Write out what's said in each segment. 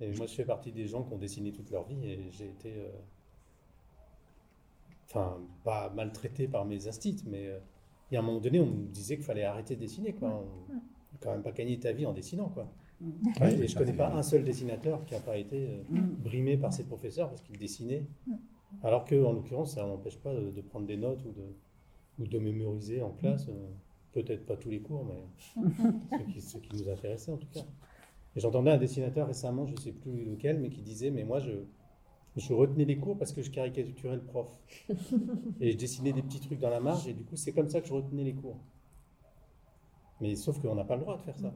Et moi, je fais partie des gens qui ont dessiné toute leur vie et j'ai été. euh, Enfin, pas maltraité par mes instits, mais euh, il y a un moment donné, on me disait qu'il fallait arrêter de dessiner. Quoi. On ne quand même pas gagner ta vie en dessinant. Quoi. Ouais, et je ne connais pas un seul dessinateur qui n'a pas été euh, brimé par ses professeurs parce qu'il dessinait. Alors que, en l'occurrence, ça n'empêche pas de, de prendre des notes ou de, ou de mémoriser en classe. euh, Peut-être pas tous les cours, mais ceux, qui, nous intéressaient en tout cas. Et j'entendais un dessinateur récemment, je ne sais plus lequel, mais qui disait Mais moi, je, je retenais les cours parce que je caricaturais le prof. Et je dessinais des petits trucs dans la marge, et du coup, c'est comme ça que je retenais les cours. Mais sauf qu'on n'a pas le droit de faire ça.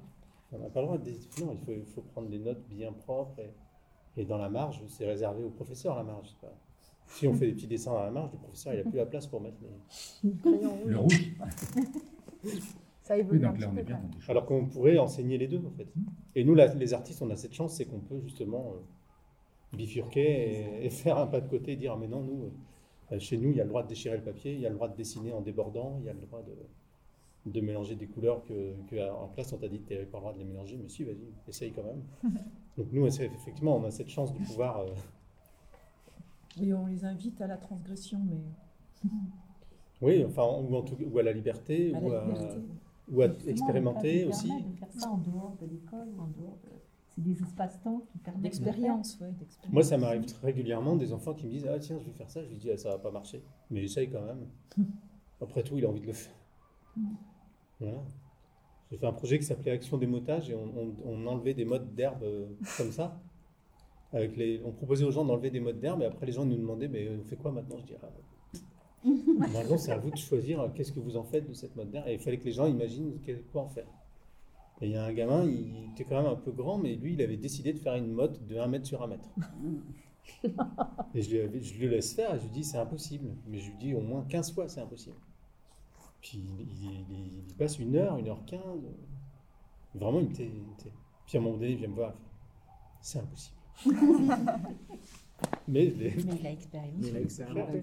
On n'a pas le droit de dessiner. Non, il faut, il faut prendre des notes bien propres. Et, et dans la marge, c'est réservé au professeur, la marge. pas- Si on fait des petits dessins dans la marge, le professeur, il n'a plus la place pour mettre les. Le rouge. Ça évolue Oui, un donc là, petit on est bien dans des. Alors qu'on pourrait enseigner les deux, en fait. Et nous, la- les artistes, on a cette chance, c'est qu'on peut justement euh, bifurquer et, et faire un pas de côté et dire, Ah, mais non, nous, euh, chez nous, il y a le droit de déchirer le papier, il y a le droit de dessiner en débordant, il y a le droit de, de mélanger des couleurs que, que, euh, en classe, on t'a dit que tu n'avais pas le droit de les mélanger, mais si, vas-y, essaye quand même. Donc nous, effectivement, on a cette chance de pouvoir... euh, Et on les invite à la transgression, mais oui, enfin, ou, en tout- ou à la liberté, à ou, la à, liberté. Ou à expérimenter aussi. permet de faire ça en dehors de l'école en dehors de... C'est des espaces-temps qui permettent. D'expérience. Moi, ça m'arrive régulièrement des enfants qui me disent Ah, tiens, je vais faire ça. Je lui dis Ah, ça va pas marcher. Mais essaye quand même. Après tout, il a envie de le faire. Voilà. J'ai fait un projet qui s'appelait Action démotage et on, on- on enlevait des modes d'herbe euh, comme ça. Avec les, on proposait aux gens d'enlever des modes d'herbe et après les gens nous demandaient Mais on fait quoi maintenant? Je dis Ah, Maintenant, c'est à vous de choisir euh, qu'est-ce que vous en faites de cette mode d'herbe. Et il fallait que les gens imaginent quoi en faire. Et il y a un gamin, il était quand même un peu grand, mais lui, il avait décidé de faire une motte de 1 mètre sur 1 mètre. Et je lui, avais- je lui laisse faire et je lui dis c'est impossible. Mais je lui dis au moins 15 fois c'est impossible. Puis il, il- il- il passe une heure, une heure quinze. Vraiment, il était, Puis à un moment donné, il vient me voir. C'est impossible. Mais l'ai- Mais il a expérimenté.